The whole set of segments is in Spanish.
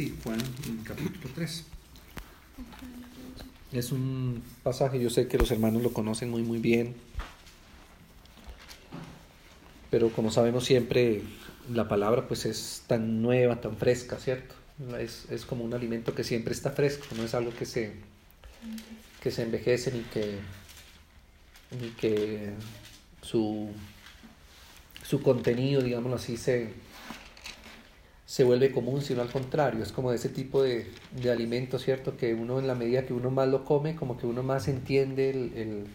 Sí, Juan, en capítulo 3. Es un pasaje, yo sé que los hermanos lo conocen muy, muy bien, pero como sabemos siempre, la palabra pues es tan nueva, tan fresca, ¿cierto? Es, es como un alimento que siempre está fresco, no es algo que se, que se envejece ni que, ni que su, su contenido, digámoslo así, se, se vuelve común, sino al contrario, es como ese tipo de, de, alimento, ¿cierto? Que uno en la medida que uno más lo come, como que uno más entiende el, el,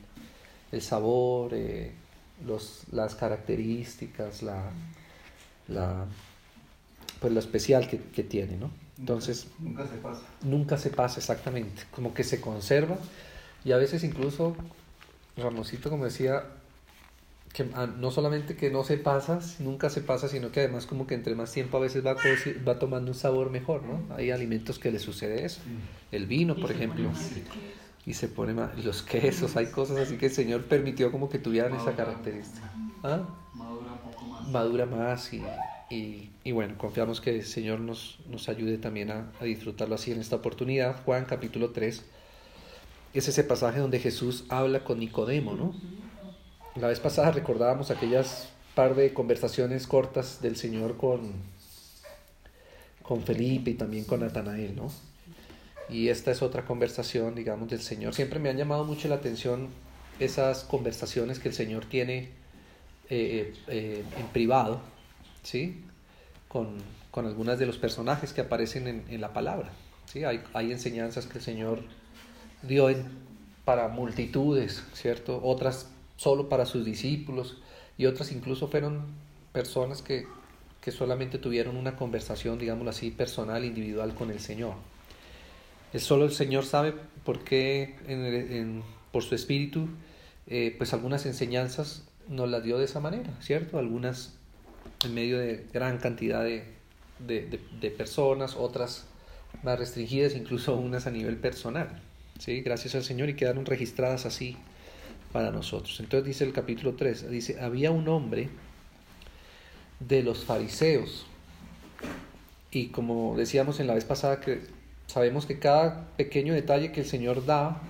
el sabor, eh, los, las características, la, la, pues lo especial que, que tiene, ¿no? Entonces, nunca, nunca se pasa. Nunca se pasa, exactamente, como que se conserva y a veces incluso, Ramosito, como decía, que no solamente que no se pasa, nunca se pasa, sino que además como que entre más tiempo a veces va, va tomando un sabor mejor, ¿no? Hay alimentos que le sucede eso. El vino, por ejemplo. Y se pone más, los quesos, hay cosas así que el Señor permitió como que tuvieran esa característica. ¿Ah? Madura un poco más. Madura más y, y, y, bueno, confiamos que el Señor nos, nos ayude también a, a disfrutarlo así en esta oportunidad. Juan capítulo 3 es ese pasaje donde Jesús habla con Nicodemo, ¿no? La vez pasada recordábamos aquellas par de conversaciones cortas del Señor con, con Felipe y también con Natanael, ¿no? Y esta es otra conversación, digamos, del Señor. Siempre me han llamado mucho la atención esas conversaciones que el Señor tiene eh, eh, en privado, ¿sí? Con, con, algunas de los personajes que aparecen en, en la palabra, ¿sí? Hay, hay, enseñanzas que el Señor dio en, para multitudes, ¿cierto? Otras solo para sus discípulos y otras incluso fueron personas que, que solamente tuvieron una conversación, digámoslo así, personal, individual con el Señor. Solo el Señor sabe por qué, en, en, por su espíritu, eh, pues algunas enseñanzas nos las dio de esa manera, ¿cierto? Algunas en medio de gran cantidad de, de, de, de personas, otras más restringidas, incluso unas a nivel personal, ¿sí? Gracias al Señor y quedaron registradas así para nosotros. Entonces dice el capítulo 3, dice, había un hombre de los fariseos, y como decíamos en la vez pasada que sabemos que cada pequeño detalle que el Señor da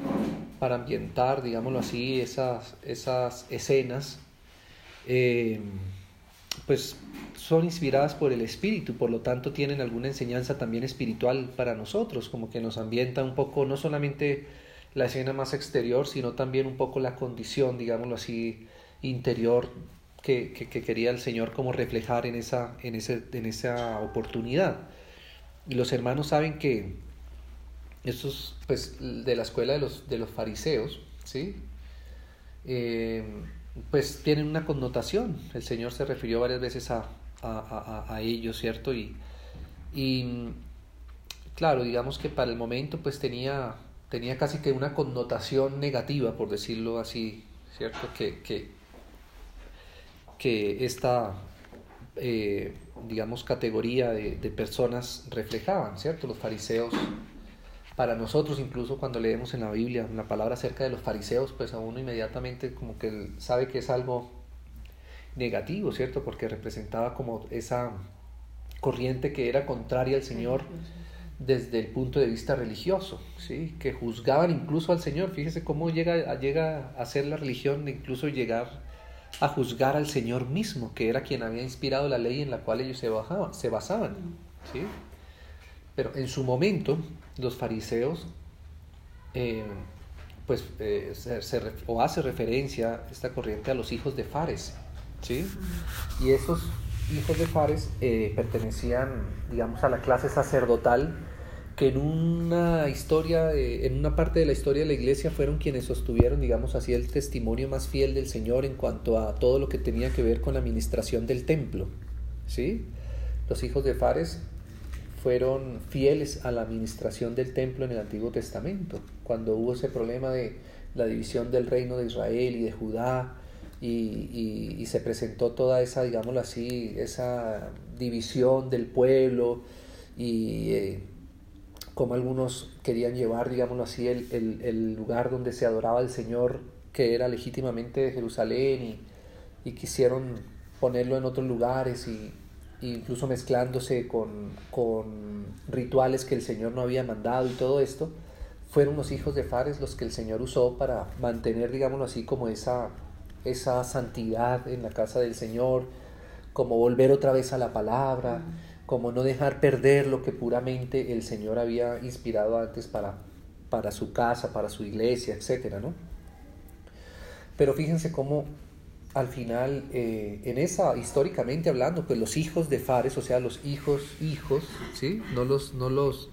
para ambientar, digámoslo así, esas, esas escenas, eh, pues son inspiradas por el Espíritu, por lo tanto tienen alguna enseñanza también espiritual para nosotros, como que nos ambienta un poco, no solamente la escena más exterior, sino también un poco la condición, digámoslo así, interior que, que, que quería el Señor como reflejar en esa, en, ese, en esa oportunidad. Y los hermanos saben que estos, pues, de la escuela de los, de los fariseos, ¿sí? Eh, pues tienen una connotación. El Señor se refirió varias veces a, a, a, a ellos, ¿cierto? Y, y claro, digamos que para el momento pues tenía tenía casi que una connotación negativa, por decirlo así, ¿cierto? Que, que, que esta, eh, digamos, categoría de, de, personas reflejaban, ¿cierto? Los fariseos, para nosotros incluso cuando leemos en la Biblia la palabra acerca de los fariseos, pues a uno inmediatamente como que sabe que es algo negativo, ¿cierto? Porque representaba como esa corriente que era contraria al Señor desde el punto de vista religioso, ¿sí? que juzgaban incluso al Señor. Fíjese cómo llega, llega a ser la religión, incluso llegar a juzgar al Señor mismo, que era quien había inspirado la ley en la cual ellos se, bajaban, se basaban. ¿sí? Pero en su momento, los fariseos, eh, pues, eh, se, o hace referencia esta corriente a los hijos de Fares. ¿sí? Y esos hijos de Fares eh, pertenecían, digamos, a la clase sacerdotal que en una historia, eh, en una parte de la historia de la iglesia fueron quienes sostuvieron, digamos así, el testimonio más fiel del Señor en cuanto a todo lo que tenía que ver con la administración del templo. ¿sí? Los hijos de Fares fueron fieles a la administración del templo en el Antiguo Testamento, cuando hubo ese problema de la división del reino de Israel y de Judá, y, se presentó toda esa, digámoslo así, esa división del pueblo y eh, como algunos querían llevar, digámoslo así, el, el, lugar donde se adoraba al Señor, que era legítimamente de Jerusalén, y, y, quisieron ponerlo en otros lugares y, incluso mezclándose con, con rituales que el Señor no había mandado y todo esto, fueron los hijos de Fares los que el Señor usó para mantener, digámoslo así, como esa, esa santidad en la casa del Señor, como volver otra vez a la palabra, como no dejar perder lo que puramente el Señor había inspirado antes para, para su casa, para su iglesia, etc. ¿no? Pero fíjense cómo al final, eh, en esa, históricamente hablando, pues los hijos de Fares, o sea, los hijos, hijos, ¿sí? No los, no los,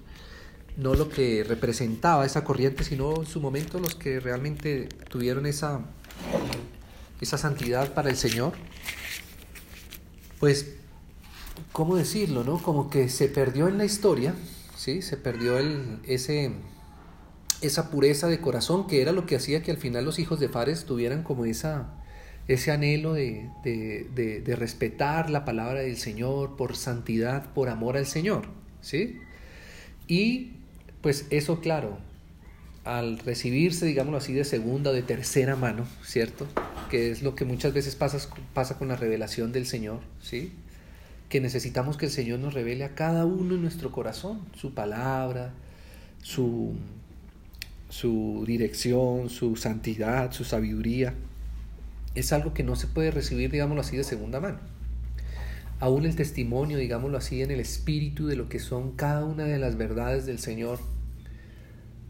no lo que representaba esa corriente, sino en su momento los que realmente tuvieron esa, esa santidad para el Señor, pues, ¿cómo decirlo, no? Como que se perdió en la historia, ¿sí? Se perdió ese, esa pureza de corazón que era lo que hacía que al final los hijos de Fares tuvieran como esa, ese anhelo de, de, de, respetar la palabra del Señor por santidad, por amor al Señor, ¿sí? Y pues eso, claro, al recibirse, digámoslo así, de segunda de tercera mano, ¿cierto? Que es lo que muchas veces pasa, pasa con la revelación del Señor, ¿sí? Que necesitamos que el Señor nos revele a cada uno en nuestro corazón su palabra, su, su dirección, su santidad, su sabiduría. Es algo que no se puede recibir, digámoslo así, de segunda mano. Aún el testimonio, digámoslo así, en el espíritu de lo que son cada una de las verdades del Señor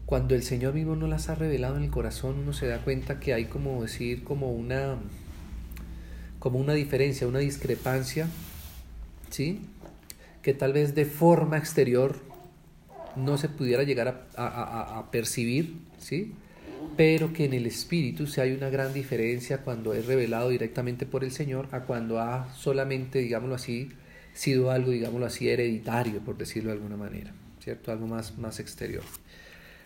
cuando el Señor mismo no las ha revelado en el corazón, uno se da cuenta que hay como decir, como una, como una diferencia, una discrepancia, ¿sí? Que tal vez de forma exterior no se pudiera llegar a, percibir, ¿sí? Pero que en el espíritu sí hay una gran diferencia cuando es revelado directamente por el Señor a cuando ha solamente, digámoslo así, sido algo, digámoslo así, hereditario, por decirlo de alguna manera, ¿cierto? Algo más, más exterior.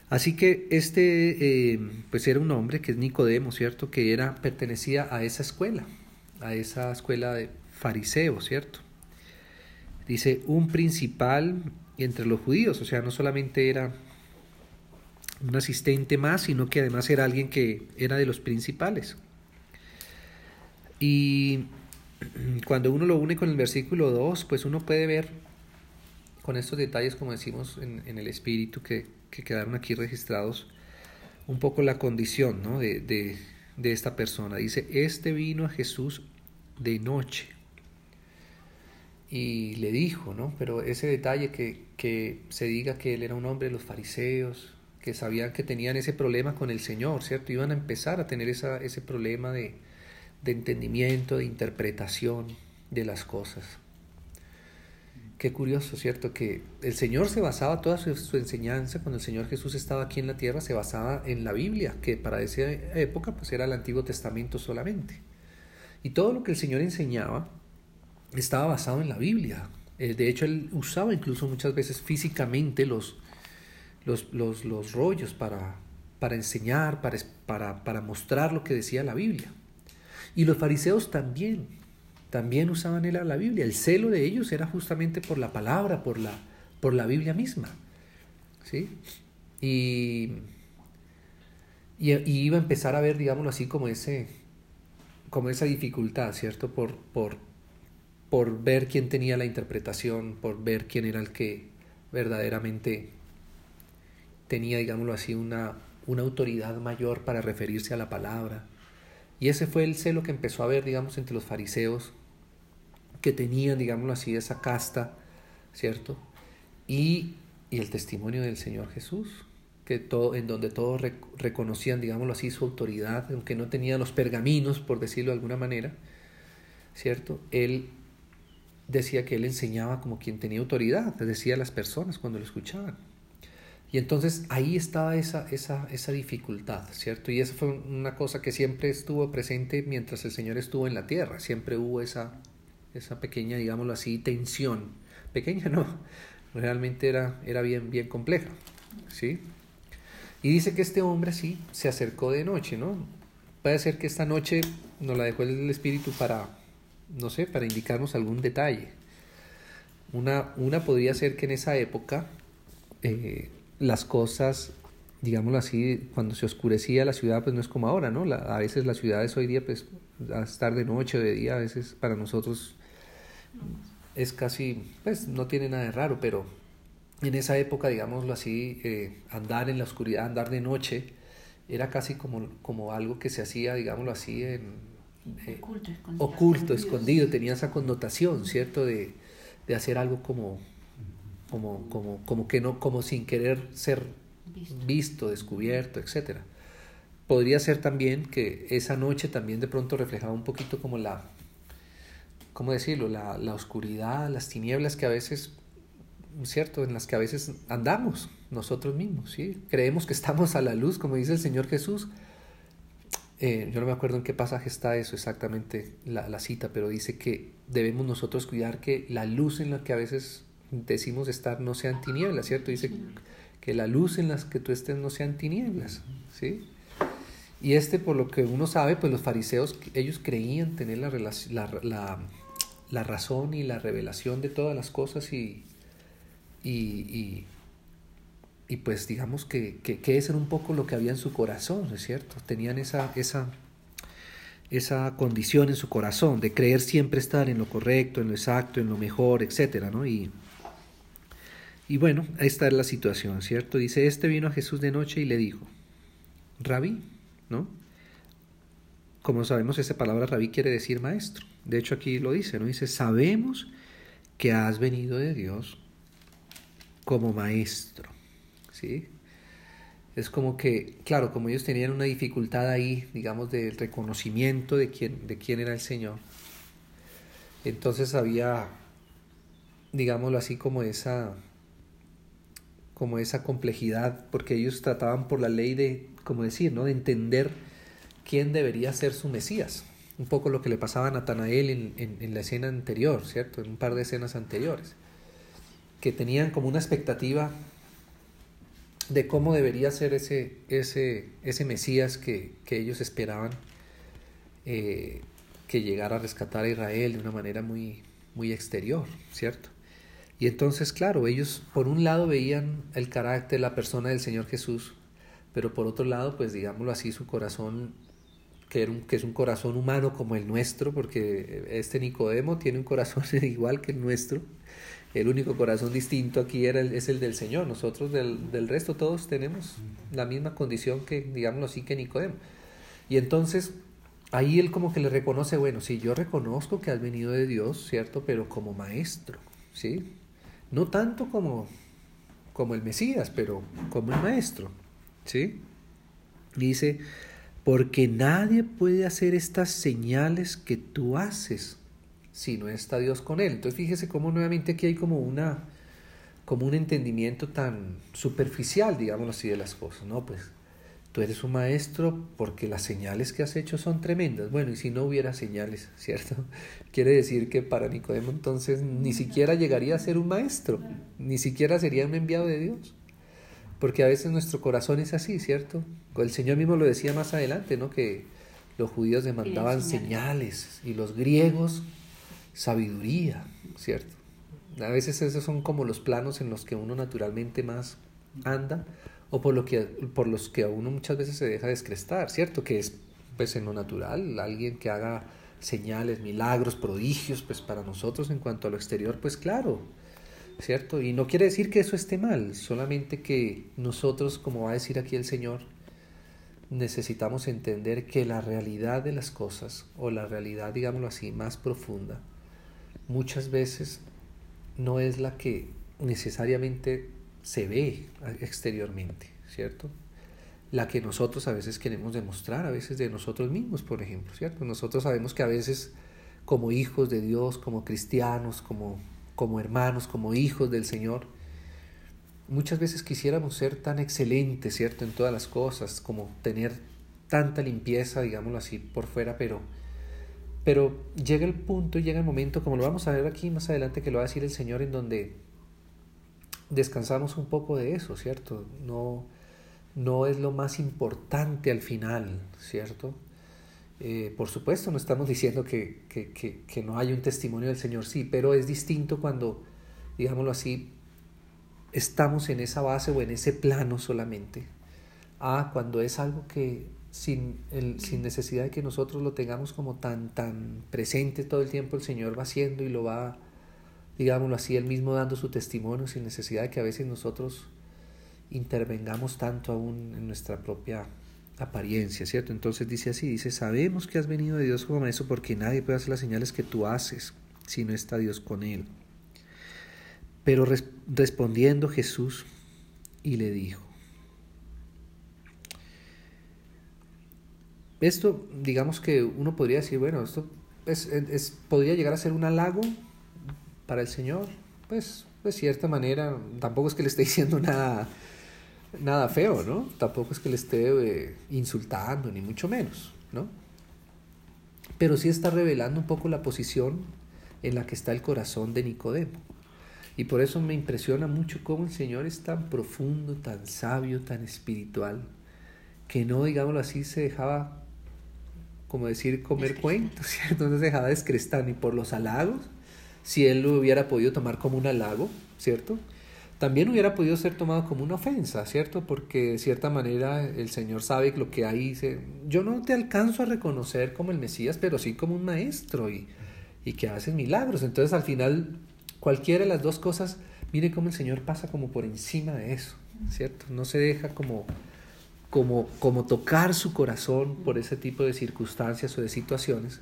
Así que este, eh, pues era un hombre que es Nicodemo, ¿cierto? Que era, pertenecía a esa escuela, a esa escuela de fariseos, ¿cierto? Dice, un principal entre los judíos, o sea, no solamente era un asistente más, sino que además era alguien que era de los principales. Y cuando uno lo une con el versículo 2, pues uno puede ver con estos detalles, como decimos en el espíritu, que que quedaron aquí registrados un poco la condición ¿no? de, de, de esta persona. Dice, este vino a Jesús de noche y le dijo, ¿no? Pero ese detalle que, que, se diga que él era un hombre de los fariseos, que sabían que tenían ese problema con el Señor, ¿cierto? Iban a empezar a tener esa, ese problema de, de entendimiento, de interpretación de las cosas. Qué curioso, ¿cierto? Que el Señor se basaba, toda su, enseñanza, cuando el Señor Jesús estaba aquí en la tierra, se basaba en la Biblia, que para esa época pues era el Antiguo Testamento solamente. Y todo lo que el Señor enseñaba estaba basado en la Biblia. Eh, de hecho, él usaba incluso muchas veces físicamente los, los, los, los rollos para, para enseñar, para, para, para mostrar lo que decía la Biblia. Y los fariseos también también usaban él la Biblia. El celo de ellos era justamente por la palabra, por la, por la Biblia misma. ¿Sí? Y, y, iba a empezar a ver, digámoslo así, como, ese, como esa dificultad, ¿cierto? Por, por, por ver quién tenía la interpretación, por ver quién era el que verdaderamente tenía, digámoslo así, una, una autoridad mayor para referirse a la palabra. Y ese fue el celo que empezó a haber, digamos, entre los fariseos que tenían, digámoslo así, esa casta, ¿cierto? Y, y el testimonio del Señor Jesús, que todo, en donde todos reconocían, digámoslo así, su autoridad, aunque no tenía los pergaminos, por decirlo de alguna manera, ¿cierto? Él decía que él enseñaba como quien tenía autoridad, decía a las personas cuando lo escuchaban. Y entonces ahí estaba esa, esa, esa dificultad, ¿cierto? Y esa fue una cosa que siempre estuvo presente mientras el Señor estuvo en la tierra, siempre hubo esa, esa pequeña, digámoslo así, tensión. Pequeña no, realmente era, era bien, bien compleja, ¿sí? Y dice que este hombre sí se acercó de noche, ¿no? Puede ser que esta noche nos la dejó el Espíritu para, no sé, para indicarnos algún detalle. Una, una podría ser que en esa época eh, las cosas, digámoslo así, cuando se oscurecía la ciudad, pues no es como ahora, ¿no? a veces las ciudades hoy día, pues, a estar de noche o de día, a veces para nosotros es casi, pues no tiene nada de raro, pero en esa época, digámoslo así, eh, andar en la oscuridad, andar de noche, era casi como, como algo que se hacía, digámoslo así, en, eh, oculto, escondido, oculto, escondido, tenía esa connotación, ¿cierto? De, de hacer algo como, como, como, como que no, como sin querer ser visto, descubierto, etcétera. Podría ser también que esa noche también de pronto reflejaba un poquito como la, ¿cómo decirlo? La, la oscuridad, las tinieblas que a veces, ¿cierto? En las que a veces andamos nosotros mismos, ¿sí? Creemos que estamos a la luz, como dice el Señor Jesús. Eh, yo no me acuerdo en qué pasaje está eso exactamente, la, la cita, pero dice que debemos nosotros cuidar que la luz en la que a veces decimos estar no sean tinieblas, ¿cierto? Dice que la luz en la que tú estés no sean tinieblas, ¿sí? Y este, por lo que uno sabe, pues los fariseos, ellos creían tener la, la, la, razón y la revelación de todas las cosas y, y, y, pues digamos que, que, que eso era un poco lo que había en su corazón, ¿no es cierto? Tenían esa, esa, esa condición en su corazón de creer siempre estar en lo correcto, en lo exacto, en lo mejor, etcétera, ¿no? Y, y bueno, esta es la situación, ¿cierto? Dice, este vino a Jesús de noche y le dijo, Rabí, ¿no? Como sabemos, esa palabra rabí quiere decir maestro. De hecho, aquí lo dice, ¿no? Dice, sabemos que has venido de Dios como maestro, ¿sí? Es como que, claro, como ellos tenían una dificultad ahí, digamos, del reconocimiento de quién, de quién era el Señor, entonces había, digámoslo así, como esa, como esa complejidad, porque ellos trataban por la ley de como decir, ¿no? de entender quién debería ser su Mesías. Un poco lo que le pasaba a Natanael en, en, la escena anterior, ¿cierto? En un par de escenas anteriores. Que tenían como una expectativa de cómo debería ser ese, ese, ese Mesías que, que ellos esperaban eh, que llegara a rescatar a Israel de una manera muy, muy exterior, ¿cierto? Y entonces, claro, ellos por un lado veían el carácter, la persona del Señor Jesús, pero por otro lado, pues digámoslo así, su corazón, que, es un corazón humano como el nuestro, porque este Nicodemo tiene un corazón igual que el nuestro, el único corazón distinto aquí era es el del Señor, nosotros del, del resto todos tenemos la misma condición que, digámoslo así, que Nicodemo. Y entonces ahí él como que le reconoce, bueno, sí, yo reconozco que has venido de Dios, ¿cierto? Pero como maestro, ¿sí? No tanto como, como el Mesías, pero como el maestro. ¿Sí? Dice, porque nadie puede hacer estas señales que tú haces si no está Dios con él. Entonces fíjese cómo nuevamente aquí hay como una como un entendimiento tan superficial, digámoslo así, de las cosas, ¿no? Pues tú eres un maestro porque las señales que has hecho son tremendas. Bueno, y si no hubiera señales, ¿cierto? Quiere decir que para Nicodemo entonces ni siquiera llegaría a ser un maestro, ni siquiera sería un enviado de Dios. Porque a veces nuestro corazón es así, ¿cierto? El Señor mismo lo decía más adelante, ¿no? Que los judíos demandaban señales y los griegos sabiduría, ¿cierto? A veces esos son como los planos en los que uno naturalmente más anda o por, lo que, por los que a uno muchas veces se deja descrestar, ¿cierto? Que es pues en lo natural, alguien que haga señales, milagros, prodigios, pues para nosotros en cuanto a lo exterior, pues claro, ¿cierto? Y no quiere decir que eso esté mal, solamente que nosotros, como va a decir aquí el Señor, necesitamos entender que la realidad de las cosas, o la realidad, digámoslo así, más profunda, muchas veces no es la que necesariamente se ve exteriormente, ¿cierto? La que nosotros a veces queremos demostrar, a veces de nosotros mismos, por ejemplo, ¿cierto? Nosotros sabemos que a veces como hijos de Dios, como cristianos, como como hermanos, como hijos del Señor, muchas veces quisiéramos ser tan excelentes, ¿cierto? En todas las cosas, como tener tanta limpieza, digámoslo así, por fuera, pero, pero llega el punto, llega el momento, como lo vamos a ver aquí más adelante, que lo va a decir el Señor, en donde descansamos un poco de eso, ¿cierto? No, no es lo más importante al final, ¿cierto? Eh, por supuesto, no estamos diciendo que, que, que, que, no hay un testimonio del Señor, sí, pero es distinto cuando, digámoslo así, estamos en esa base o en ese plano solamente, a cuando es algo que sin, el, sin necesidad de que nosotros lo tengamos como tan, tan presente todo el tiempo, el Señor va haciendo y lo va, digámoslo así, él mismo dando su testimonio sin necesidad de que a veces nosotros intervengamos tanto aún en nuestra propia apariencia, ¿cierto? Entonces dice así, dice, sabemos que has venido de Dios como maestro porque nadie puede hacer las señales que tú haces si no está Dios con él. Pero respondiendo Jesús y le dijo, esto digamos que uno podría decir, bueno, esto es, podría llegar a ser un halago para el Señor, pues de cierta manera, tampoco es que le esté diciendo nada nada feo, ¿no? Tampoco es que le esté eh, insultando, ni mucho menos, ¿no? Pero sí está revelando un poco la posición en la que está el corazón de Nicodemo. Y por eso me impresiona mucho cómo el Señor es tan profundo, tan sabio, tan espiritual, que no, digámoslo así, se dejaba, como decir, comer cuentos, ¿cierto? No se dejaba descrestar ni por los halagos, si él lo hubiera podido tomar como un halago, ¿cierto? también hubiera podido ser tomado como una ofensa, ¿cierto? Porque de cierta manera el Señor sabe lo que hay. Yo no te alcanzo a reconocer como el Mesías, pero sí como un maestro y, y que haces milagros. Entonces al final cualquiera de las dos cosas, mire cómo el Señor pasa como por encima de eso, ¿cierto? No se deja como, como, como tocar su corazón por ese tipo de circunstancias o de situaciones.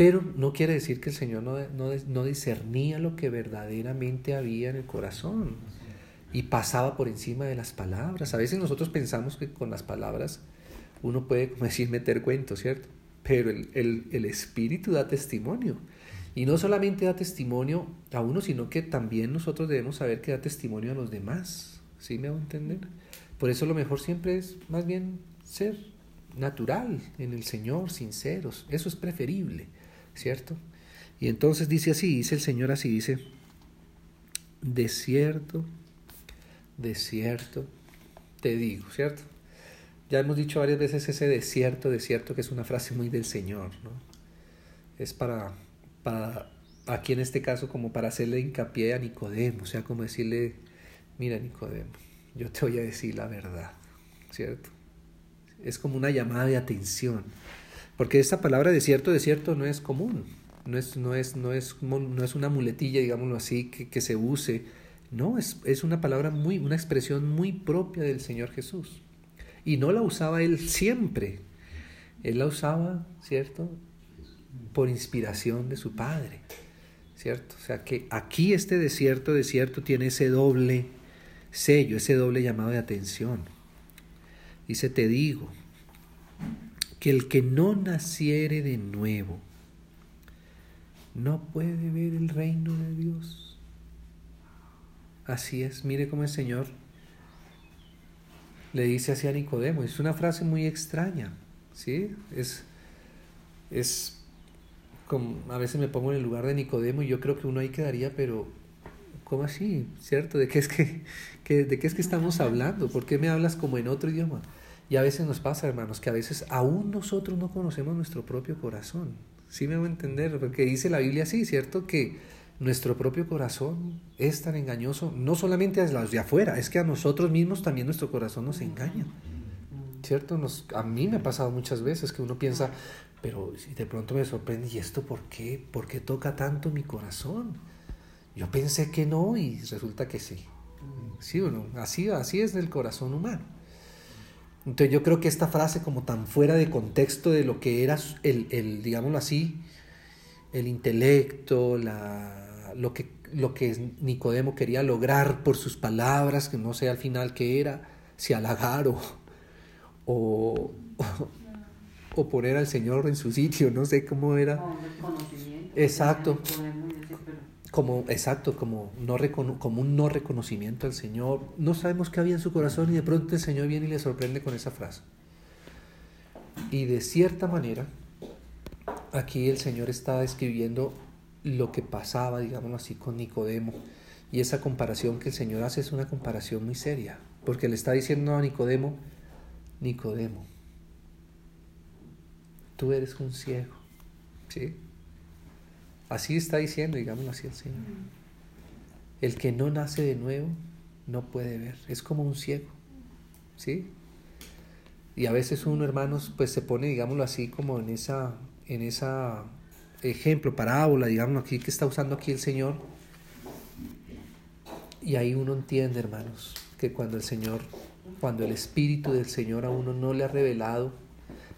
Pero no quiere decir que el Señor no, no, no, discernía lo que verdaderamente había en el corazón y pasaba por encima de las palabras. A veces nosotros pensamos que con las palabras uno puede, como decir, meter cuentos, ¿cierto? Pero el, el, el Espíritu da testimonio. Y no solamente da testimonio a uno, sino que también nosotros debemos saber que da testimonio a los demás. ¿Sí me hago entender? Por eso lo mejor siempre es más bien ser natural en el Señor, sinceros. Eso es preferible. ¿Cierto? Y entonces dice así, dice el Señor así, dice, desierto, desierto, te digo, ¿cierto? Ya hemos dicho varias veces ese desierto, desierto, que es una frase muy del Señor, ¿no? Es para, para, aquí en este caso, como para hacerle hincapié a Nicodemo, o sea, como decirle, mira Nicodemo, yo te voy a decir la verdad, ¿cierto? Es como una llamada de atención. Porque esta palabra desierto, desierto no es común, no es, no es, no es, no es una muletilla, digámoslo así, que, que se use. No, es, es una palabra muy, una expresión muy propia del Señor Jesús. Y no la usaba él siempre. Él la usaba, ¿cierto? Por inspiración de su Padre, ¿cierto? O sea que aquí este desierto, desierto tiene ese doble sello, ese doble llamado de atención. Dice, te digo, que el que no naciere de nuevo no puede ver el reino de Dios. Así es, mire cómo el Señor le dice así a Nicodemo. Es una frase muy extraña, ¿sí? Es, es como, a veces me pongo en el lugar de Nicodemo y yo creo que uno ahí quedaría, pero ¿cómo así? ¿Cierto? ¿De qué es que, que, de qué es que estamos hablando? ¿Por qué me hablas como en otro idioma? Y a veces nos pasa, hermanos, que a veces aún nosotros no conocemos nuestro propio corazón. ¿Sí me voy a entender? Porque dice la Biblia así, ¿cierto? Que nuestro propio corazón es tan engañoso, no solamente a los de afuera, es que a nosotros mismos también nuestro corazón nos engaña. ¿Cierto? Nos, a mí me ha pasado muchas veces que uno piensa, pero de pronto me sorprende, ¿y esto por qué? ¿Por qué toca tanto mi corazón? Yo pensé que no y resulta que sí. ¿Sí o no? Así, así es el corazón humano. Entonces yo creo que esta frase como tan fuera de contexto de lo que era el, el digámoslo así, el intelecto, la, lo, que, lo que Nicodemo quería lograr por sus palabras, que no sé al final qué era, si halagar o, o, o, poner al Señor en su sitio, no sé cómo era. Exacto como exacto, como, no como un no reconocimiento al Señor. No sabemos qué había en su corazón y de pronto el Señor viene y le sorprende con esa frase. Y de cierta manera, aquí el Señor está describiendo lo que pasaba, digamos así, con Nicodemo. Y esa comparación que el Señor hace es una comparación muy seria, porque le está diciendo a Nicodemo, Nicodemo, tú eres un ciego, ¿sí? Así está diciendo, digámoslo así el Señor. El que no nace de nuevo no puede ver, es como un ciego, ¿sí? Y a veces uno, hermanos, pues se pone, digámoslo así, como en esa, en esa ejemplo, parábola, digámoslo aquí, que está usando aquí el Señor, Y ahí uno entiende, hermanos, que cuando el Señor, cuando el Espíritu del Señor a uno no le ha revelado,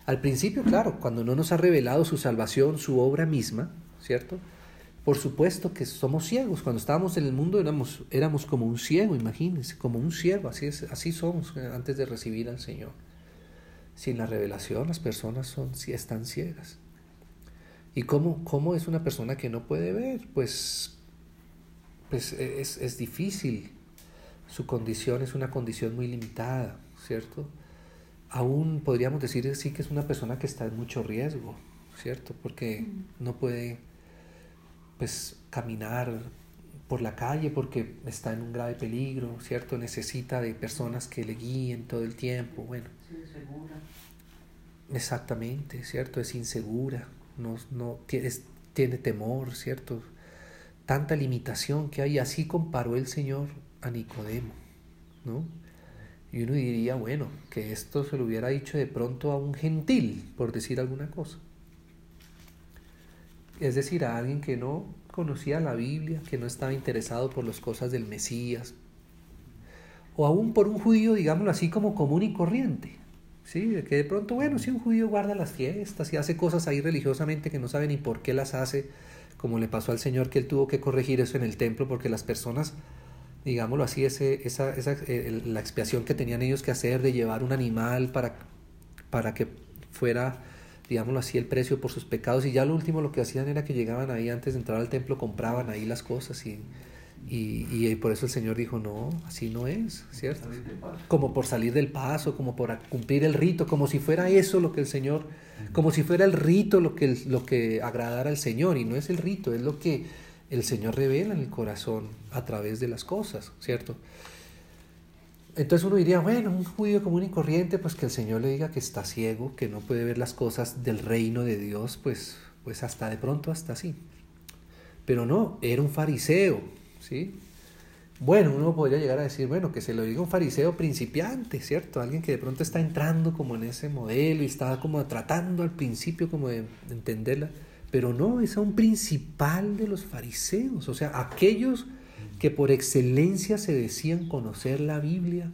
al principio, claro, cuando no nos ha revelado su salvación, su obra misma, ¿cierto? Por supuesto que somos ciegos. Cuando estábamos en el mundo éramos, éramos como un ciego, imagínense, como un ciego. Así, es, así somos antes de recibir al Señor. Sin la revelación las personas son, están ciegas. ¿Y cómo, cómo es una persona que no puede ver? Pues, pues es, es difícil. Su condición es una condición muy limitada, ¿cierto? Aún podríamos decir sí que es una persona que está en mucho riesgo, ¿cierto? Porque no puede pues caminar por la calle porque está en un grave peligro, ¿cierto? Necesita de personas que le guíen todo el tiempo, bueno. Exactamente, ¿cierto? Es insegura, no, no tiene, tiene temor, ¿cierto? Tanta limitación que hay, así comparó el Señor a Nicodemo, ¿no? Y uno diría, bueno, que esto se lo hubiera dicho de pronto a un gentil, por decir alguna cosa es decir, a alguien que no conocía la Biblia, que no estaba interesado por las cosas del Mesías, o aún por un judío, digámoslo así, como común y corriente. ¿sí? Que de pronto, bueno, si un judío guarda las fiestas y hace cosas ahí religiosamente que no sabe ni por qué las hace, como le pasó al Señor que él tuvo que corregir eso en el templo, porque las personas, digámoslo así, ese, esa, esa eh, la expiación que tenían ellos que hacer de llevar un animal para, para que fuera digámoslo así, el precio por sus pecados. Y ya lo último lo que hacían era que llegaban ahí antes de entrar al templo, compraban ahí las cosas y, y, y por eso el Señor dijo, no, así no es, ¿cierto? Como por salir del paso, como por cumplir el rito, como si fuera eso lo que el Señor, como si fuera el rito lo que, lo que agradara al Señor. Y no es el rito, es lo que el Señor revela en el corazón a través de las cosas, ¿cierto? Entonces uno diría, bueno, un judío común y corriente, pues que el Señor le diga que está ciego, que no puede ver las cosas del reino de Dios, pues, pues hasta de pronto hasta así. Pero no, era un fariseo, ¿sí? Bueno, uno podría llegar a decir, bueno, que se lo diga un fariseo principiante, ¿cierto? Alguien que de pronto está entrando como en ese modelo y está como tratando al principio como de entenderla, pero no, es a un principal de los fariseos, o sea, aquellos que por excelencia se decían conocer la Biblia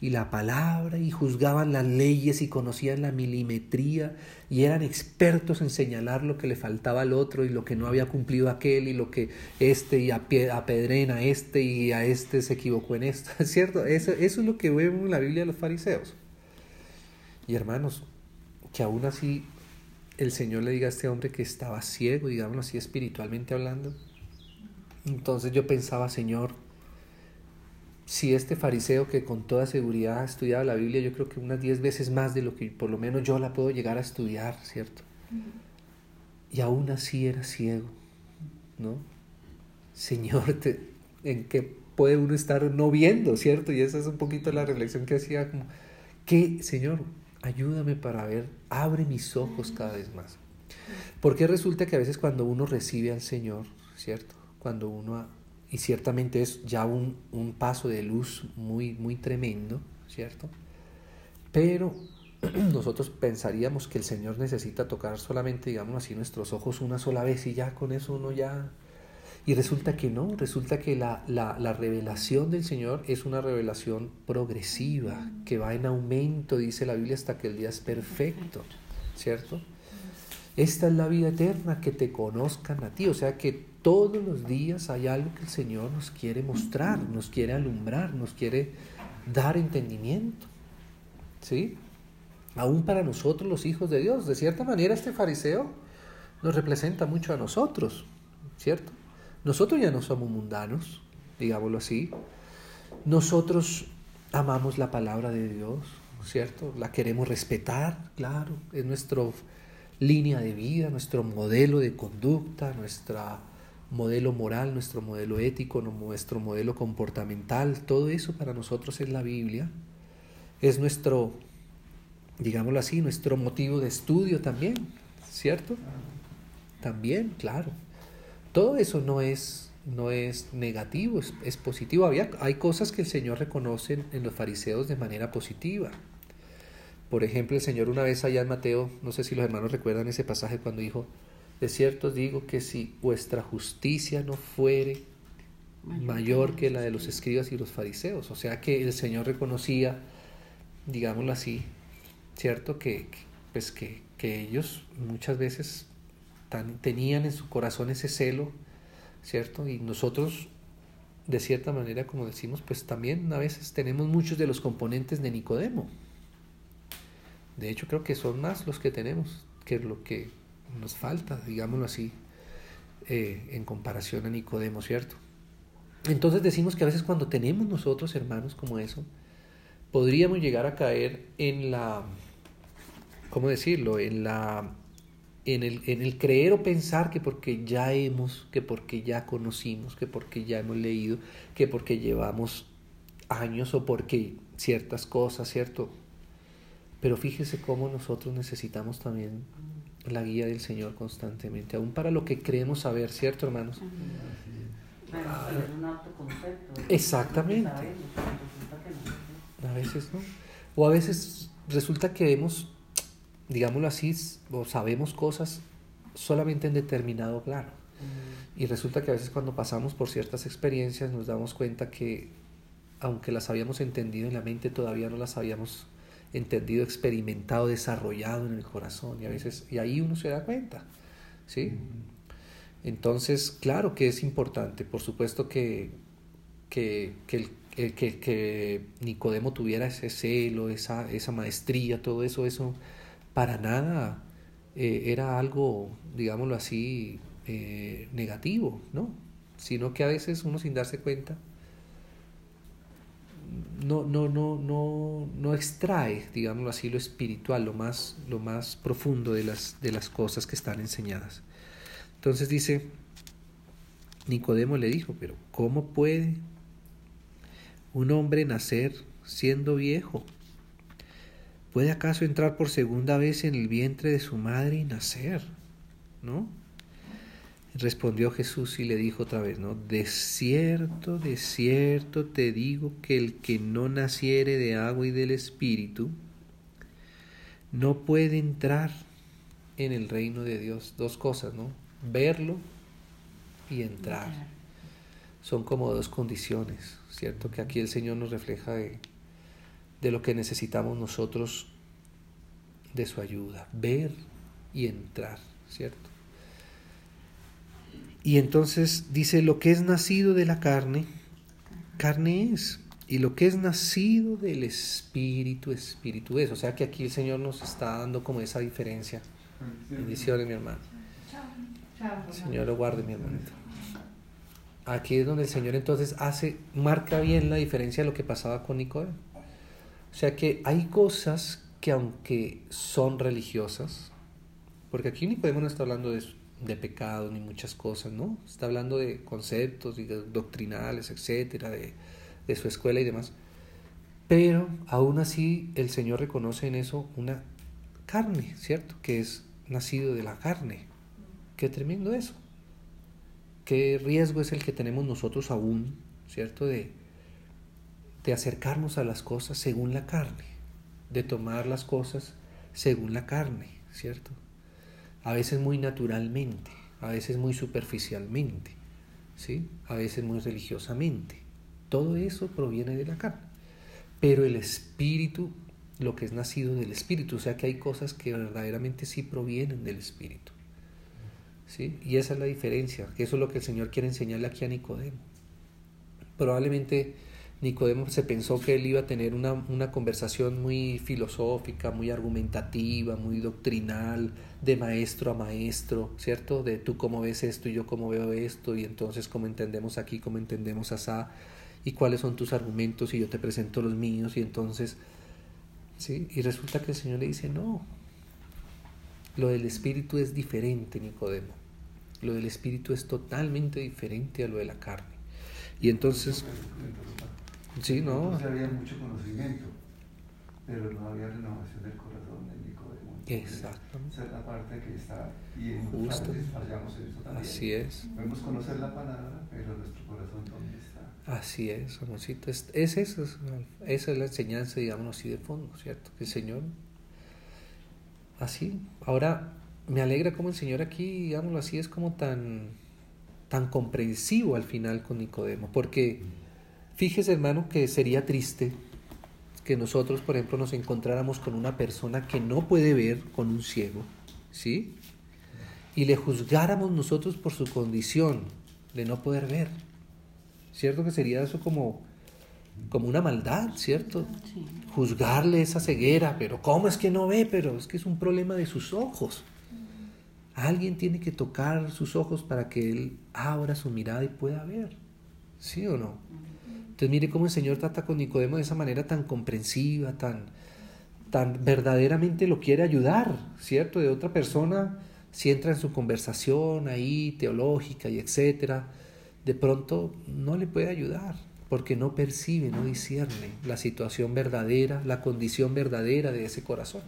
y la palabra y juzgaban las leyes y conocían la milimetría y eran expertos en señalar lo que le faltaba al otro y lo que no había cumplido aquel y lo que este y apedrena a este y a este se equivocó en esto, ¿cierto? Eso, eso es lo que vemos en la Biblia de los fariseos. Y hermanos, que aún así el Señor le diga a este hombre que estaba ciego, digámoslo así espiritualmente hablando, entonces yo pensaba, Señor, si este fariseo que con toda seguridad estudiaba la Biblia, yo creo que unas diez veces más de lo que por lo menos yo la puedo llegar a estudiar, ¿cierto? Y aún así era ciego, ¿no? Señor, ¿en qué puede uno estar no viendo, ¿cierto? Y esa es un poquito la reflexión que hacía, como, ¿qué, Señor? Ayúdame para ver, abre mis ojos cada vez más. Porque resulta que a veces cuando uno recibe al Señor, ¿cierto? Cuando uno, y ciertamente es ya un, un paso de luz muy, muy tremendo, ¿cierto? Pero nosotros pensaríamos que el Señor necesita tocar solamente, digamos así, nuestros ojos una sola vez y ya con eso uno ya... Y resulta que no, resulta que la, la, la, revelación del Señor es una revelación progresiva, que va en aumento, dice la Biblia, hasta que el día es perfecto, ¿cierto? Esta es la vida eterna, que te conozcan a ti, o sea que todos los días hay algo que el Señor nos quiere mostrar, nos quiere alumbrar, nos quiere dar entendimiento. ¿Sí? Aún para nosotros los hijos de Dios. De cierta manera este fariseo nos representa mucho a nosotros, ¿cierto? Nosotros ya no somos mundanos, digámoslo así. Nosotros amamos la palabra de Dios, ¿cierto? La queremos respetar, claro, es nuestra línea de vida, nuestro modelo de conducta, nuestra modelo moral, nuestro modelo ético, nuestro modelo comportamental, todo eso para nosotros es la Biblia. Es nuestro, digámoslo así, nuestro motivo de estudio también, ¿cierto? También, claro. Todo eso no es, no es negativo, es, es positivo. Había, hay cosas que el Señor reconoce en los fariseos de manera positiva. Por ejemplo, el Señor una vez allá en Mateo, no sé si los hermanos recuerdan ese pasaje cuando dijo, de cierto digo que si vuestra justicia no fuere mayor que la de los escribas y los fariseos. O sea que el Señor reconocía, digámoslo así, ¿cierto? Que, pues que, que ellos muchas veces tan, tenían en su corazón ese celo, ¿cierto? Y nosotros, de cierta manera, como decimos, pues también a veces tenemos muchos de los componentes de Nicodemo. De hecho, creo que son más los que tenemos que lo que nos falta, digámoslo así, eh, en comparación a Nicodemo, ¿cierto? Entonces decimos que a veces cuando tenemos nosotros hermanos como eso, podríamos llegar a caer en la, ¿cómo decirlo? En la en el, en el creer o pensar que porque ya hemos, que porque ya conocimos, que porque ya hemos leído, que porque llevamos años o porque ciertas cosas, ¿cierto? Pero fíjese cómo nosotros necesitamos también la guía del Señor constantemente, aún para lo que creemos saber, ¿cierto, hermanos? Exactamente. A veces no. O a veces resulta que hemos, digámoslo así, o sabemos cosas solamente en determinado plano. Y resulta que a veces cuando pasamos por ciertas experiencias nos damos cuenta que aunque las habíamos entendido en la mente, todavía no las habíamos entendido, experimentado, desarrollado en el corazón. Y a veces, y ahí uno se da cuenta. ¿Sí? Entonces, claro que es importante, por supuesto que, que, que, que, Nicodemo tuviera ese celo, esa, esa maestría, todo eso, eso para nada eh, era algo, digámoslo así, eh, negativo, ¿no? Sino que a veces uno sin darse cuenta no, no, no, no, no extrae, digámoslo así, lo espiritual, lo más, lo más profundo de las, de las cosas que están enseñadas. Entonces dice, Nicodemo le dijo, pero ¿cómo puede un hombre nacer siendo viejo? ¿Puede acaso entrar por segunda vez en el vientre de su madre y nacer? ¿No? Respondió Jesús y le dijo otra vez, ¿no? De cierto, de cierto te digo que el que no naciere de agua y del Espíritu no puede entrar en el reino de Dios. Dos cosas, ¿no? verlo y entrar. Son como dos condiciones, ¿cierto? Que aquí el Señor nos refleja de, de lo que necesitamos nosotros de su ayuda, ver y entrar, ¿cierto? Y entonces dice, lo que es nacido de la carne, carne es, y lo que es nacido del espíritu, espíritu es. O sea que aquí el Señor nos está dando como esa diferencia. Bendiciones, mi hermano. Señor lo guarde, mi hermanito. Aquí es donde el Señor entonces hace, marca bien la diferencia de lo que pasaba con Nicodemo. O sea que hay cosas que aunque son religiosas, porque aquí Nicodemo no está hablando de, de pecado ni muchas cosas, ¿no? Está hablando de conceptos y doctrinales, etcétera, de, de su escuela y demás. Pero aún así el Señor reconoce en eso una carne, ¿cierto? Que es nacido de la carne. Qué tremendo eso. Qué riesgo es el que tenemos nosotros aún, ¿cierto? De, de acercarnos a las cosas según la carne, de tomar las cosas según la carne, ¿cierto? A veces muy naturalmente, a veces muy superficialmente, ¿sí? A veces muy religiosamente. Todo eso proviene de la carne. Pero el espíritu, lo que es nacido del espíritu, o sea que hay cosas que verdaderamente sí provienen del espíritu. ¿sí? Y esa es la diferencia, que eso es lo que el Señor quiere enseñarle aquí a Nicodemo. Probablemente Nicodemo se pensó que él iba a tener una, una conversación muy filosófica, muy argumentativa, muy doctrinal, de maestro a maestro, ¿cierto? De tú cómo ves esto y yo cómo veo esto, y entonces cómo entendemos aquí, cómo entendemos asá, y cuáles son tus argumentos, y yo te presento los míos, y entonces, ¿sí? Y resulta que el Señor le dice, no, lo del espíritu es diferente, Nicodemo. Lo del espíritu es totalmente diferente a lo de la carne. Y entonces... Sí, no. había mucho conocimiento, pero no había renovación del corazón de Nicodemo. Exactamente. Esa es la parte que está bien. Justo. Fallamos en eso también. Así es. Podemos conocer la palabra, pero nuestro corazón dónde está. Así es, amorcito. Es, es eso, esa es la enseñanza, digamos así, de fondo, ¿cierto? Que el Señor así. Ahora, me alegra como el Señor aquí, digámoslo así, es como tan, tan comprensivo al final con Nicodemo, porque fíjese hermano que sería triste que nosotros, por ejemplo, nos encontráramos con una persona que no puede ver con un ciego, ¿sí? Y le juzgáramos nosotros por su condición de no poder ver. ¿Cierto que sería eso como, como una maldad, ¿cierto? Juzgarle esa ceguera, pero ¿cómo es que no ve? Pero es que es un problema de sus ojos. Alguien tiene que tocar sus ojos para que él abra su mirada y pueda ver. ¿Sí o no? Entonces mire cómo el Señor trata con Nicodemo de esa manera tan comprensiva, tan, tan verdaderamente lo quiere ayudar, ¿cierto? De otra persona, si entra en su conversación ahí, teológica y etcétera, de pronto no le puede ayudar porque no percibe, no discierne la situación verdadera, la condición verdadera de ese corazón.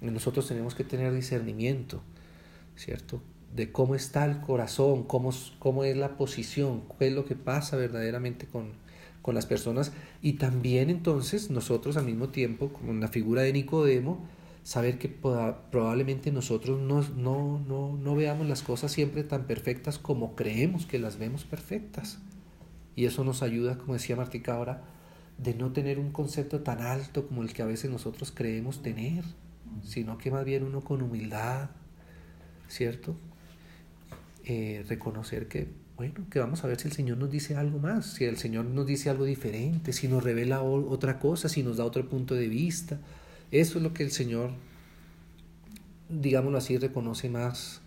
Nosotros tenemos que tener discernimiento, ¿cierto? De cómo está el corazón, cómo, cómo es la posición, qué es lo que pasa verdaderamente con, con las personas y también entonces nosotros al mismo tiempo, como en la figura de Nicodemo, saber que probablemente nosotros no, no, no, no veamos las cosas siempre tan perfectas como creemos que las vemos perfectas. Y eso nos ayuda, como decía Martica ahora, de no tener un concepto tan alto como el que a veces nosotros creemos tener, sino que más bien uno con humildad, ¿cierto? Eh, reconocer que bueno, que vamos a ver si el Señor nos dice algo más, si el Señor nos dice algo diferente, si nos revela otra cosa, si nos da otro punto de vista. Eso es lo que el Señor, digámoslo así, reconoce más,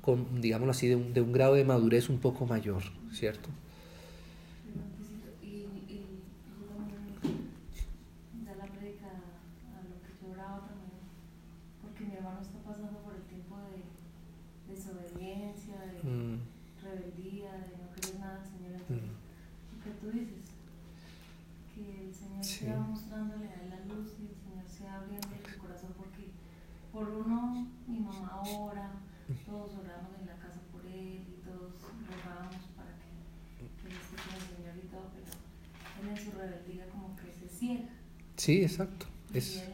con, digámoslo así, de un, de un grado de madurez un poco mayor, ¿cierto? Mamá ora, todos oramos en la casa por él y todos rogamos para que, él esté con el Señor y todo, pero él en su rebeldía como que se ciega. Sí, exacto. Es,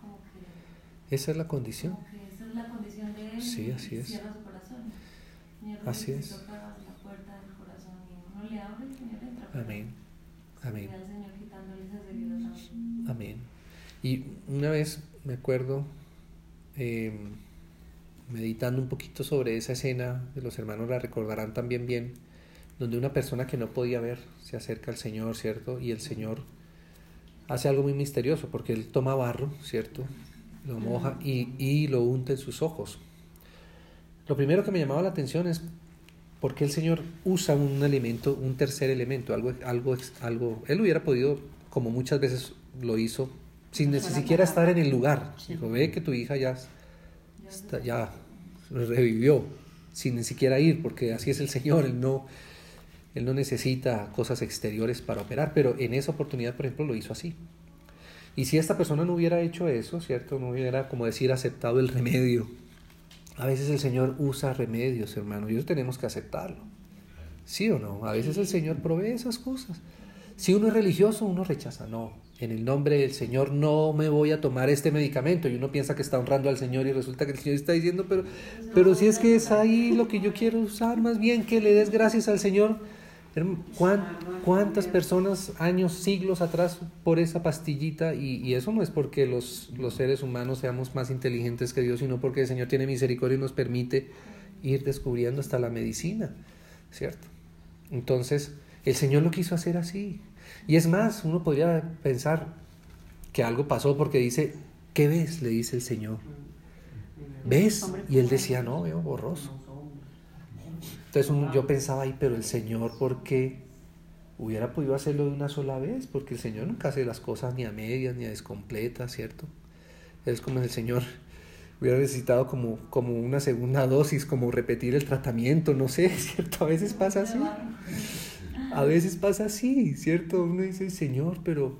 como que, esa es la condición. Como que esa es la condición de él. Sí, así es. Cierra su corazón. Señor, así es. toca la puerta del corazón y uno le abre y el Señor entra. Amén. Amén. Señor quitándole esa. Amén. Y una vez me acuerdo Em, meditando un poquito sobre esa escena, de los hermanos la recordarán también bien, donde una persona que no podía ver se acerca al Señor, ¿cierto? Y el Señor hace algo muy misterioso, porque Él toma barro, ¿cierto? Lo moja y, y lo unta en sus ojos. Lo primero que me llamaba la atención es por qué el Señor usa un elemento, un tercer elemento, algo, algo, algo. Él hubiera podido, como muchas veces lo hizo, sin ni siquiera estar en el lugar. ve que tu hija ya, ya revivió, sin ni siquiera ir, porque así es el Señor, Él no, él no necesita cosas exteriores para operar, pero en esa oportunidad, por ejemplo, lo hizo así. Y si esta persona no hubiera hecho eso, ¿cierto? No hubiera, como decir, aceptado el remedio. A veces el Señor usa remedios, hermano, y eso tenemos que aceptarlo. ¿Sí o no? A veces el Señor provee esas cosas. Si uno es religioso, uno rechaza. No, en el nombre del Señor no me voy a tomar este medicamento. Y uno piensa que está honrando al Señor y resulta que el Señor está diciendo, pero, pero si es que es ahí lo que yo quiero usar, más bien que le des gracias al Señor. ¿Cuántas personas, años, siglos atrás, por esa pastillita? Y, y eso no es porque los, los seres humanos seamos más inteligentes que Dios, sino porque el Señor tiene misericordia y nos permite ir descubriendo hasta la medicina, ¿cierto? Entonces, el Señor lo quiso hacer así. Y es más, uno podría pensar que algo pasó porque dice, ¿qué ves? Le dice el Señor. ¿Ves? Y él decía, no, veo borroso. Entonces yo pensaba ahí, pero el Señor, ¿por qué hubiera podido hacerlo de una sola vez? Porque el Señor nunca hace las cosas ni a medias ni a descompletas, ¿cierto? Es como el Señor hubiera necesitado como, como una segunda dosis, como repetir el tratamiento, no sé, ¿cierto? A veces pasa así. A veces pasa así, ¿cierto? Uno dice, Señor, pero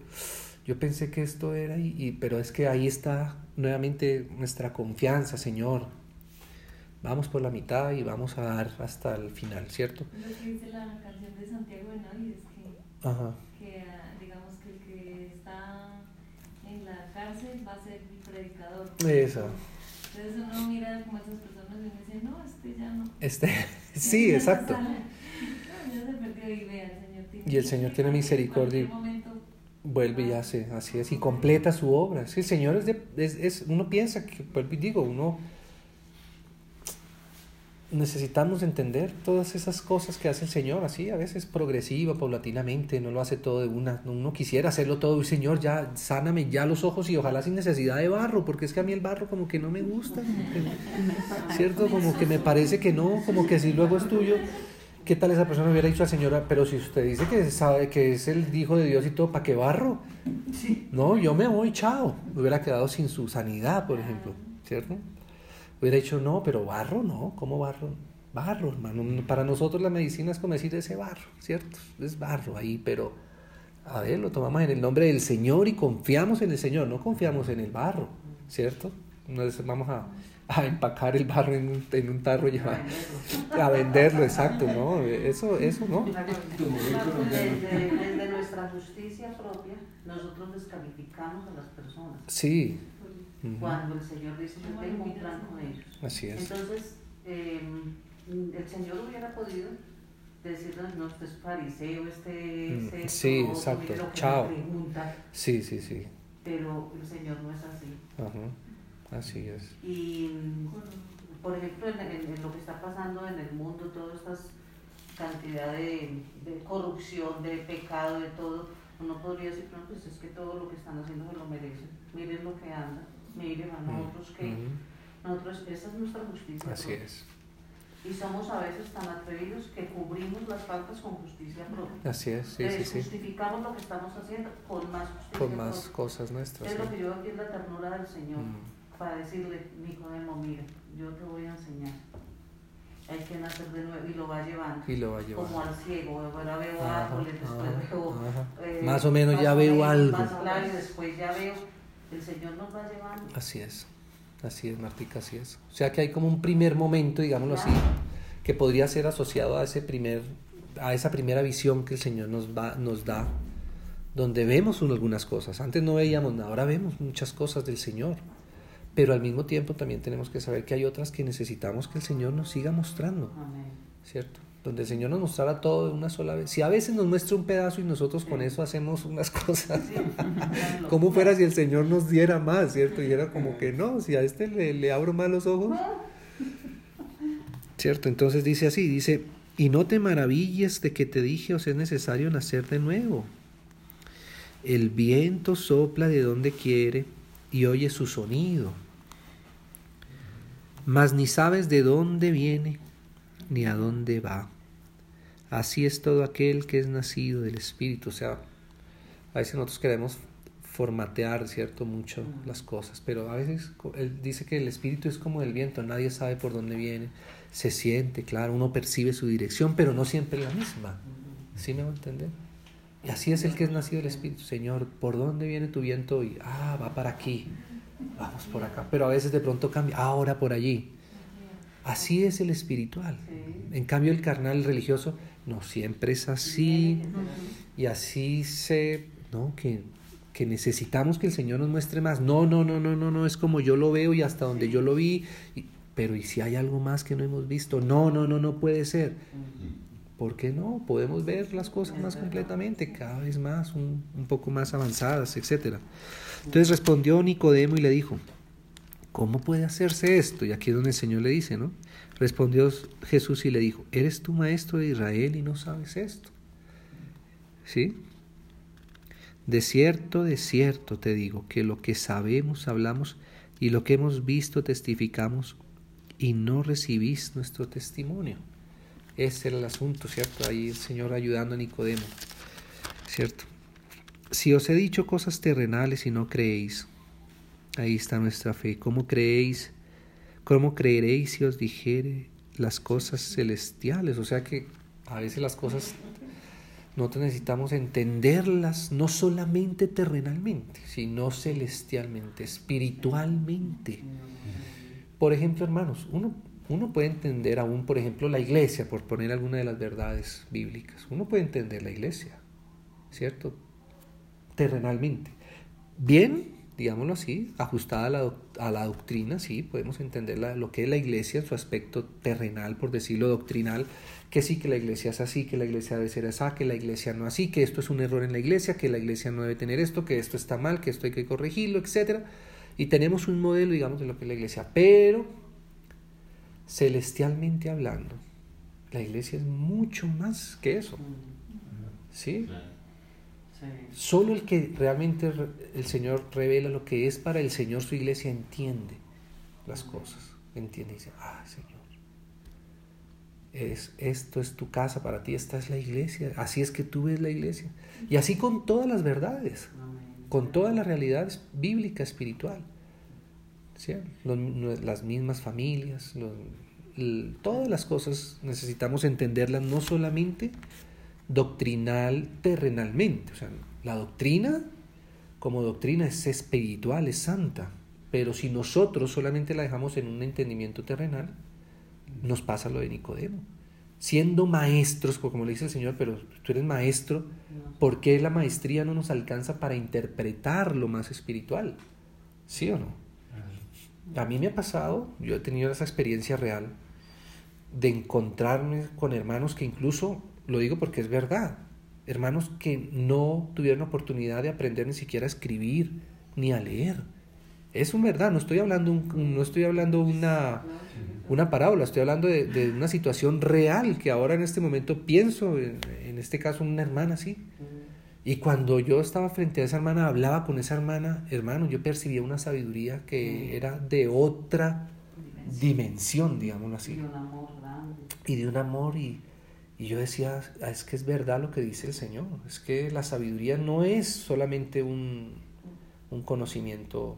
yo pensé que esto era, y, pero es que ahí está nuevamente nuestra confianza, Señor. Vamos por la mitad y vamos a dar hasta el final, ¿cierto? Lo que dice la canción de Santiago de Návides, que, Ajá. que ah, digamos que el que está en la cárcel va a ser mi predicador. Eso. Entonces uno mira como esas personas y dice, no, este ya no. Este, Sí, exacto. Se perdió y vea, el Señor tiene Y el Señor tiene misericordia En momento, Vuelve y hace, así es, y completa su obra. Es que el Señor es de, es, es- uno piensa que, y digo, uno necesitamos entender todas esas cosas que hace el Señor, así, a veces progresiva, paulatinamente, no lo hace todo de una, uno quisiera hacerlo todo, y Señor, ya sáname ya los ojos y ojalá sin necesidad de barro, porque es que a mí el barro como que no me gusta, como que- ¿cierto? Como que me parece que no, como que si luego es tuyo, ¿qué tal esa persona hubiera dicho a señora, pero si usted dice que sabe que es el hijo de Dios y todo, ¿para qué barro? No, yo me voy, chao. Hubiera quedado sin su sanidad, por ejemplo, ¿cierto? Hubiera dicho, no, pero barro, no, ¿cómo barro? Barro, hermano. Para nosotros la medicina es como decir ese barro, ¿cierto? Es barro ahí, pero a ver, lo tomamos en el nombre del Señor y confiamos en el Señor, no confiamos en el barro, ¿cierto? No es- vamos a, a empacar el barro en un, en un tarro y llevar- a venderlo, exacto, ¿no? Eso, eso, ¿no? Desde, desde nuestra justicia propia, nosotros descalificamos a las personas. Sí. Cuando el Señor dice, yo tengo un plan con ellos. así es. Entonces, eh, el Señor hubiera podido decirle, no, este es fariseo, este Mm, es esto, sí, exacto. Chao. Sí, sí, sí. pero el Señor no es así. Ajá. Así es. Y, por ejemplo, en, en- en lo que está pasando en el mundo, todas estas cantidad de, de corrupción, de pecado, de todo, uno podría decir, no, pues es que todo lo que están haciendo se lo merecen. Miren lo que anda, miren a nosotros que, Ujú. nosotros, esa es nuestra justicia. Así propia. es. Y somos a veces tan atrevidos que cubrimos las faltas con justicia propia. Así es, sí, Eh, sí, sí. Justificamos lo que estamos haciendo con más justicia Con más propia. cosas nuestras. Es sí. lo que yo veo aquí es la ternura del Señor Mm. Para decirle, Nicodemo, mira, yo te voy a enseñar. Hay que nacer de nuevo y lo va llevando. Y lo va a llevar. Como al ciego, ahora veo Ajá, árboles, después ajá, veo... ajá. eh, Más o menos ya veo menos, algo. Más claro, y después ya veo. El Señor nos va llevando. Así es. Así es, Martica, así es. O sea que hay como un primer momento, digámoslo así, que podría ser asociado a ese primer, a esa primera visión que el Señor nos va, nos da, donde vemos un- algunas cosas. Antes no veíamos nada, ahora vemos muchas cosas del Señor. Pero al mismo tiempo también tenemos que saber que hay otras que necesitamos que el Señor nos siga mostrando. Amén. ¿cierto? Donde el Señor nos mostrara todo de una sola vez. Si a veces nos muestra un pedazo y nosotros con eso hacemos unas cosas, como fuera si el Señor nos diera más, ¿cierto? Y era como que no, si a este le, le abro más los ojos, ¿cierto? Entonces dice así, dice, y no te maravilles de que te dije os es necesario nacer de nuevo. El viento sopla de donde quiere y oye su sonido, mas ni sabes de dónde viene ni a dónde va. Así es todo aquel que es nacido del Espíritu. O sea, a veces nosotros queremos formatear, ¿cierto? Mucho las cosas, pero a veces él dice que el Espíritu es como el viento, nadie sabe por dónde viene, se siente, claro, uno percibe su dirección, pero no siempre la misma. ¿Sí me va a entender? Y así es el que es nacido del Espíritu. Señor, ¿por dónde viene tu viento hoy? Ah, va para aquí. Vamos por acá. Pero a veces de pronto cambia. Ahora por allí. Así es el espiritual. En cambio, el carnal religioso no siempre es así. Y así se. No, que, que necesitamos que el Señor nos muestre más. No, no, no, no, no, no. Es como yo lo veo y hasta donde yo lo vi. Y- pero ¿y si hay algo más que no hemos visto? No, no, no, no puede ser. ¿Por qué no? Podemos ver las cosas más completamente, cada vez más, un, un poco más avanzadas, etc. Entonces respondió Nicodemo y le dijo, ¿cómo puede hacerse esto? Y aquí es donde el Señor le dice, ¿no? Respondió Jesús y le dijo, ¿eres tú maestro de Israel y no sabes esto? ¿Sí? De cierto, de cierto te digo, que lo que sabemos hablamos y lo que hemos visto testificamos y no recibís nuestro testimonio. Ese era el asunto, ¿cierto? Ahí el Señor ayudando a Nicodemo, ¿cierto? Si os he dicho cosas terrenales y no creéis, ahí está nuestra fe. ¿Cómo creéis? ¿Cómo creeréis si os dijere las cosas celestiales? O sea que a veces las cosas nosotros necesitamos entenderlas no solamente terrenalmente, sino celestialmente, espiritualmente. Por ejemplo, hermanos, uno, uno puede entender aún, por ejemplo, la iglesia, por poner alguna de las verdades bíblicas. Uno puede entender la iglesia, ¿cierto? Terrenalmente. Bien digámoslo así, ajustada a la, a la doctrina, sí, podemos entender la- lo que es la iglesia en su aspecto terrenal, por decirlo doctrinal, que sí que la iglesia es así, que la iglesia debe ser así, que la iglesia no así, que esto es un error en la iglesia, que la iglesia no debe tener esto, que esto está mal, que esto hay que corregirlo, etc. Y tenemos un modelo, digamos, de lo que es la iglesia, pero celestialmente hablando, la iglesia es mucho más que eso, ¿sí? Solo el que realmente re- el Señor revela lo que es para el Señor su iglesia entiende las cosas. Entiende y dice, ah, Señor, es, esto es tu casa para ti, esta es la iglesia. Así es que tú ves la iglesia. Y así con todas las verdades, con toda la realidad bíblica, espiritual. ¿Sí? Las mismas familias, los- todas las cosas necesitamos entenderlas no solamente doctrinal, terrenalmente. O sea, la doctrina como doctrina es espiritual, es santa. Pero si nosotros solamente la dejamos en un entendimiento terrenal, nos pasa lo de Nicodemo. Siendo maestros, como le dice el Señor, pero tú eres maestro. ¿por qué la maestría no nos alcanza para interpretar lo más espiritual? ¿Sí o no? A mí me ha pasado, yo he tenido esa experiencia real, de encontrarme con hermanos que incluso, lo digo porque es verdad, hermanos que no tuvieron oportunidad de aprender ni siquiera a escribir ni a leer. Es un verdad, no estoy hablando, un- no estoy hablando una, una parábola, estoy hablando de, de una situación real que ahora en este momento pienso, en, en este caso una hermana así. Y cuando yo estaba frente a esa hermana, hablaba con esa hermana, hermano, yo percibía una sabiduría que era de otra dimensión, digámoslo así Y un amor grande. y de un amor y, y yo decía, "Ah, es que es verdad lo que dice el Señor, es que la sabiduría no es solamente un, un conocimiento.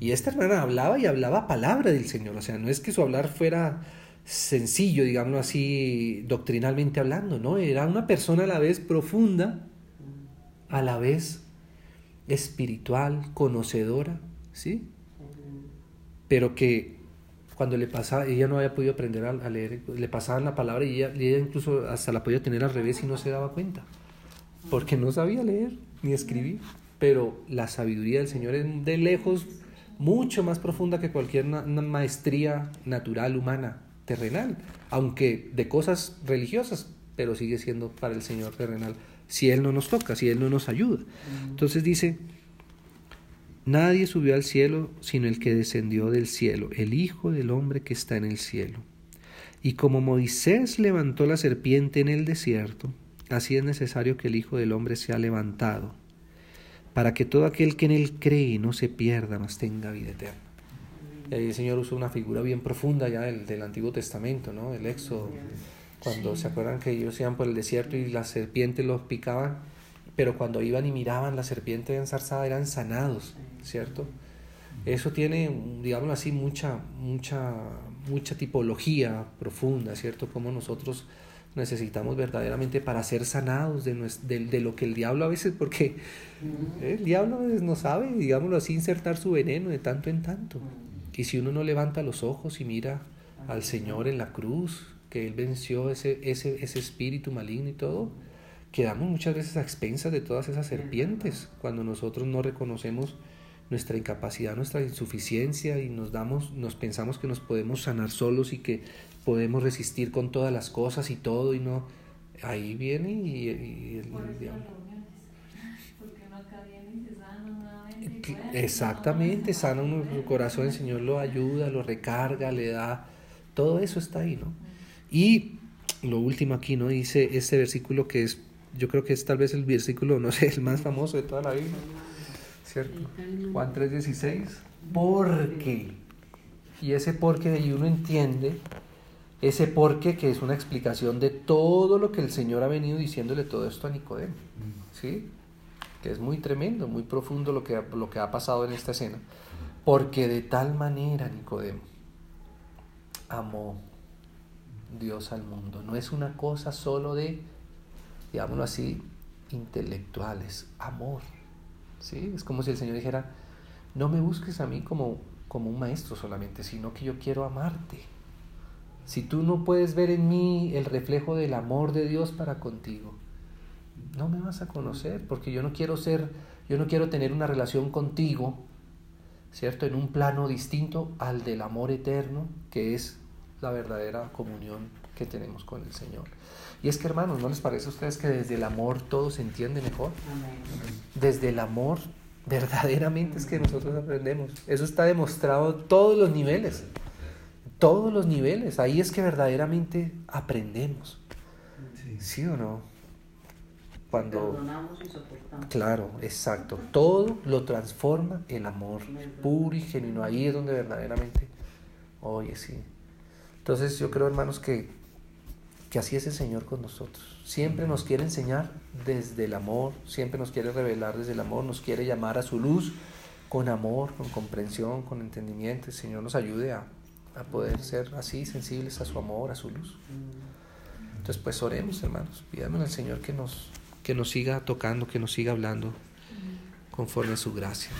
Y esta hermana hablaba y hablaba palabra del Señor, o sea, no es que su hablar fuera sencillo, digámoslo así, doctrinalmente hablando, ¿no? Era una persona a la vez profunda, a la vez espiritual, conocedora, ¿sí? pero que cuando le pasaba, ella no había podido aprender a, a leer, le pasaban la palabra y ella, ella incluso hasta la podía tener al revés y no se daba cuenta, porque no sabía leer ni escribir, pero la sabiduría del Señor es de lejos mucho más profunda que cualquier na- maestría natural, humana, terrenal, aunque de cosas religiosas, pero sigue siendo para el Señor terrenal, si Él no nos toca, si Él no nos ayuda. Entonces dice, Nadie subió al cielo sino el que descendió del cielo, el Hijo del hombre que está en el cielo. Y como Moisés levantó la serpiente en el desierto, así es necesario que el Hijo del hombre sea levantado, para que todo aquel que en él cree no se pierda, mas tenga vida eterna. El Señor usa una figura bien profunda ya del, del Antiguo Testamento, ¿no? El Éxodo, cuando se acuerdan que ellos iban por el desierto y las serpientes los picaban, pero cuando iban y miraban la serpiente ensarzada eran sanados, ¿cierto? Eso tiene, digámoslo así, mucha, mucha, mucha tipología profunda, ¿cierto? Como nosotros necesitamos verdaderamente para ser sanados de, nues- de, de lo que el diablo a veces, porque el diablo a veces no sabe, digámoslo así, insertar su veneno de tanto en tanto. Y si uno no levanta los ojos y mira al Señor en la cruz, que Él venció ese, ese, ese espíritu maligno y todo, quedamos muchas veces a expensas de todas esas serpientes cuando nosotros no reconocemos nuestra incapacidad, nuestra insuficiencia y nos damos, nos pensamos que nos podemos sanar solos y que podemos resistir con todas las cosas y todo y no ahí viene y, y el Por eso diablo. Exactamente, sana no, uno no, su corazón, el Señor lo ayuda, lo recarga, le da, todo eso está ahí, ¿no? Y lo último aquí, ¿no? Dice este versículo que es, yo creo que es tal vez el versículo, no sé, el más famoso de toda la Biblia, ¿cierto? Juan 3:16, porque, y ese porque de ahí uno entiende, ese porque que es una explicación de todo lo que el Señor ha venido diciéndole todo esto a Nicodemo, ¿sí? Que es muy tremendo, muy profundo lo que, lo que ha pasado en esta escena. Porque de tal manera, Nicodemo, amó Dios al mundo. No es una cosa solo de, digámoslo así, intelectuales, amor. ¿Sí? Es como si el Señor dijera, no me busques a mí como, como un maestro solamente, sino que yo quiero amarte. Si tú no puedes ver en mí el reflejo del amor de Dios para contigo, no me vas a conocer, porque yo no quiero ser, yo no quiero tener una relación contigo ¿cierto? En un plano distinto al del amor eterno, que es la verdadera comunión que tenemos con el Señor. Y es que hermanos, ¿no les parece a ustedes que desde el amor todo se entiende mejor? Desde el amor verdaderamente es que nosotros aprendemos. Eso está demostrado en todos los niveles. Todos los niveles. Ahí es que verdaderamente aprendemos. ¿Sí, o no? Cuando... Claro, exacto. Todo lo transforma el amor puro y genuino. Ahí es donde verdaderamente... Oye, sí. Entonces yo creo, hermanos, que, que así es el Señor con nosotros. Siempre nos quiere enseñar desde el amor, siempre nos quiere revelar desde el amor, nos quiere llamar a su luz con amor, con comprensión, con entendimiento. El Señor nos ayude a, a poder ser así sensibles a su amor, a su luz. Entonces, pues oremos, hermanos. Pidamos al Señor que nos, que nos siga tocando, que nos siga hablando conforme a su gracia.